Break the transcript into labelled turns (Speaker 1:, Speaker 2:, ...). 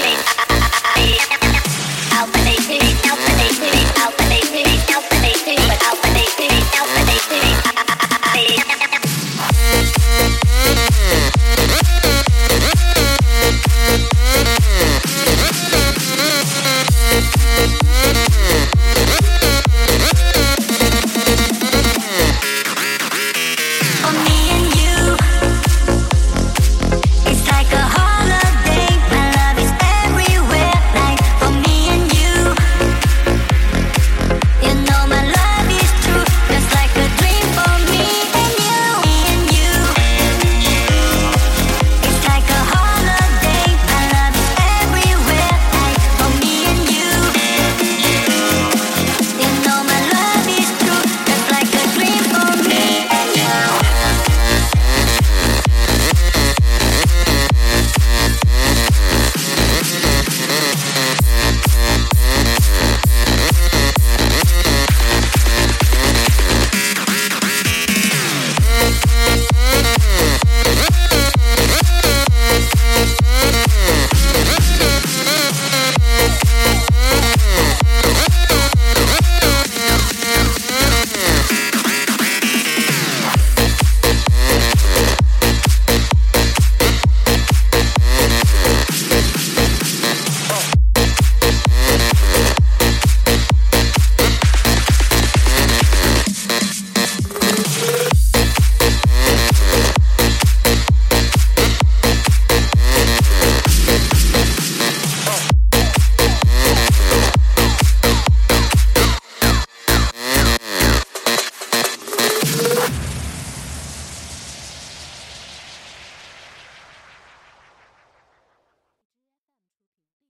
Speaker 1: Feeling.